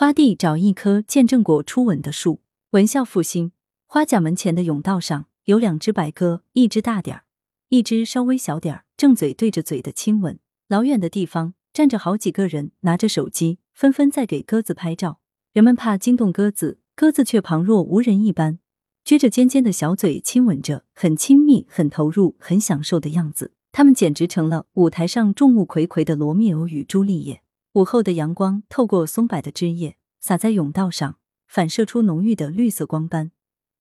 花地找一棵见证过初吻的树。文孝复兴花甲门前的甬道上有两只白鸽，一只大点儿，一只稍微小点儿，正嘴对着嘴的亲吻。老远的地方站着好几个人，拿着手机，纷纷在给鸽子拍照。人们怕惊动鸽子，鸽子却旁若无人一般，撅着尖尖的小嘴亲吻着，很亲密、很投入、很享受的样子。他们简直成了舞台上众目睽睽的罗密欧与朱丽叶。午后的阳光透过松柏的枝叶洒在甬道上，反射出浓郁的绿色光斑。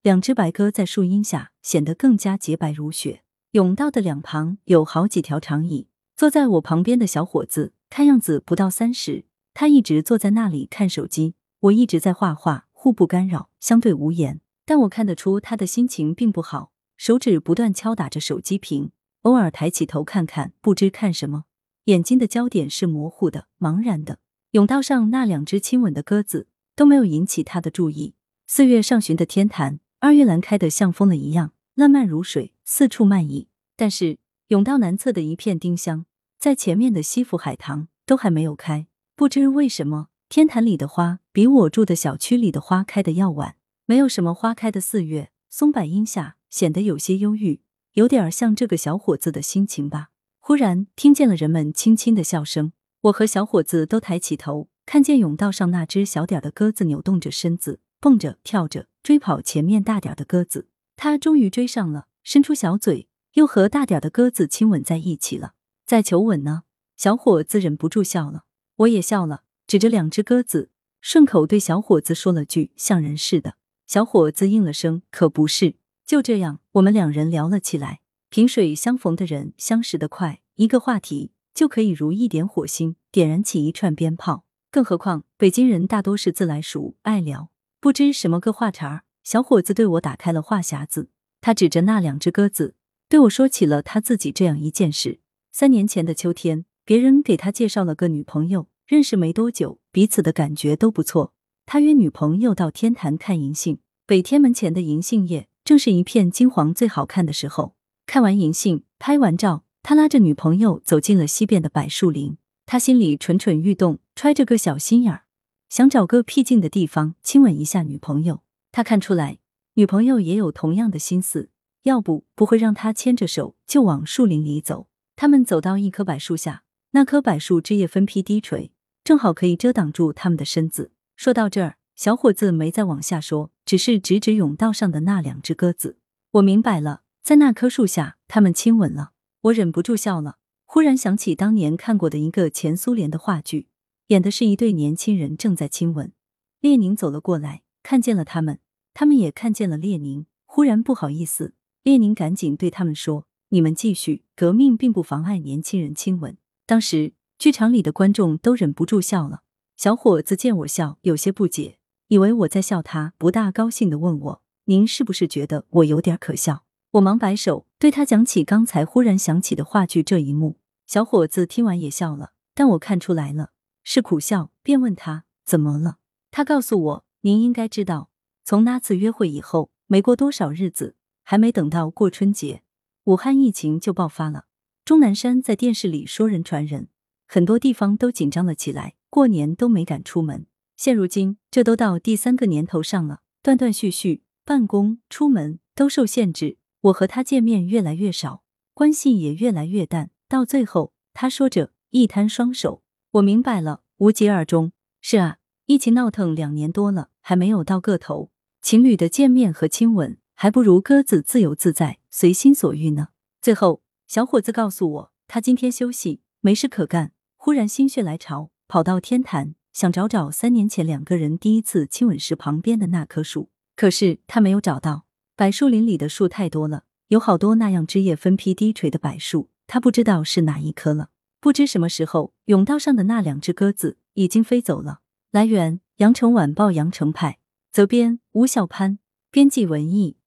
两只白鸽在树荫下显得更加洁白如雪。甬道的两旁有好几条长椅，坐在我旁边的小伙子看样子不到三十，他一直坐在那里看手机。我一直在画画，互不干扰，相对无言。但我看得出他的心情并不好，手指不断敲打着手机屏，偶尔抬起头看看，不知看什么，眼睛的焦点是模糊的、茫然的。甬道上那两只亲吻的鸽子都没有引起他的注意。四月上旬的天坛，二月兰开得像疯了一样，烂漫如水，四处漫溢。但是甬道南侧的一片丁香，在前面的西府海棠都还没有开，不知为什么。天坛里的花比我住的小区里的花开的要晚，没有什么花开的四月，松柏荫下显得有些忧郁，有点像这个小伙子的心情吧。忽然听见了人们轻轻的笑声，我和小伙子都抬起头，看见甬道上那只小点的鸽子扭动着身子，蹦着跳着追跑前面大点的鸽子。它终于追上了，伸出小嘴，又和大点的鸽子亲吻在一起了。在求吻呢，小伙子忍不住笑了，我也笑了。指着两只鸽子，顺口对小伙子说了句“像人似的”。小伙子应了声“可不是”。就这样，我们两人聊了起来。萍水相逢的人，相识的快，一个话题就可以如一点火星，点燃起一串鞭炮。更何况，北京人大多是自来熟，爱聊。不知什么个话茬儿，小伙子对我打开了话匣子。他指着那两只鸽子，对我说起了他自己这样一件事：三年前的秋天，别人给他介绍了个女朋友。认识没多久，彼此的感觉都不错。他约女朋友到天坛看银杏。北天门前的银杏叶正是一片金黄最好看的时候。看完银杏，拍完照，他拉着女朋友走进了西边的柏树林。他心里蠢蠢欲动，揣着个小心眼儿，想找个僻静的地方亲吻一下女朋友。他看出来，女朋友也有同样的心思，要不不会让他牵着手就往树林里走。他们走到一棵柏树下，那棵柏树枝叶分批低垂。正好可以遮挡住他们的身子。说到这儿，小伙子没再往下说，只是指指甬道上的那两只鸽子。我明白了，在那棵树下，他们亲吻了。我忍不住笑了，忽然想起当年看过的一个前苏联的话剧，演的是一对年轻人正在亲吻。列宁走了过来，看见了他们，他们也看见了列宁。忽然不好意思，列宁赶紧对他们说：“你们继续，革命并不妨碍年轻人亲吻。”当时。剧场里的观众都忍不住笑了。小伙子见我笑，有些不解，以为我在笑他，不大高兴的问我：“您是不是觉得我有点可笑？”我忙摆手，对他讲起刚才忽然想起的话剧这一幕。小伙子听完也笑了，但我看出来了是苦笑，便问他怎么了。他告诉我：“您应该知道，从那次约会以后，没过多少日子，还没等到过春节，武汉疫情就爆发了。钟南山在电视里说人传人。”很多地方都紧张了起来，过年都没敢出门。现如今，这都到第三个年头上了，断断续续，办公、出门都受限制。我和他见面越来越少，关系也越来越淡。到最后，他说着，一摊双手。我明白了，无疾而终。是啊，疫情闹腾两年多了，还没有到个头。情侣的见面和亲吻，还不如鸽子自由自在、随心所欲呢。最后，小伙子告诉我，他今天休息，没事可干。忽然心血来潮，跑到天坛，想找找三年前两个人第一次亲吻时旁边的那棵树。可是他没有找到。柏树林里的树太多了，有好多那样枝叶分批低垂的柏树，他不知道是哪一棵了。不知什么时候，甬道上的那两只鸽子已经飞走了。来源：羊城晚报羊城派，责编：吴小潘，编辑：文艺。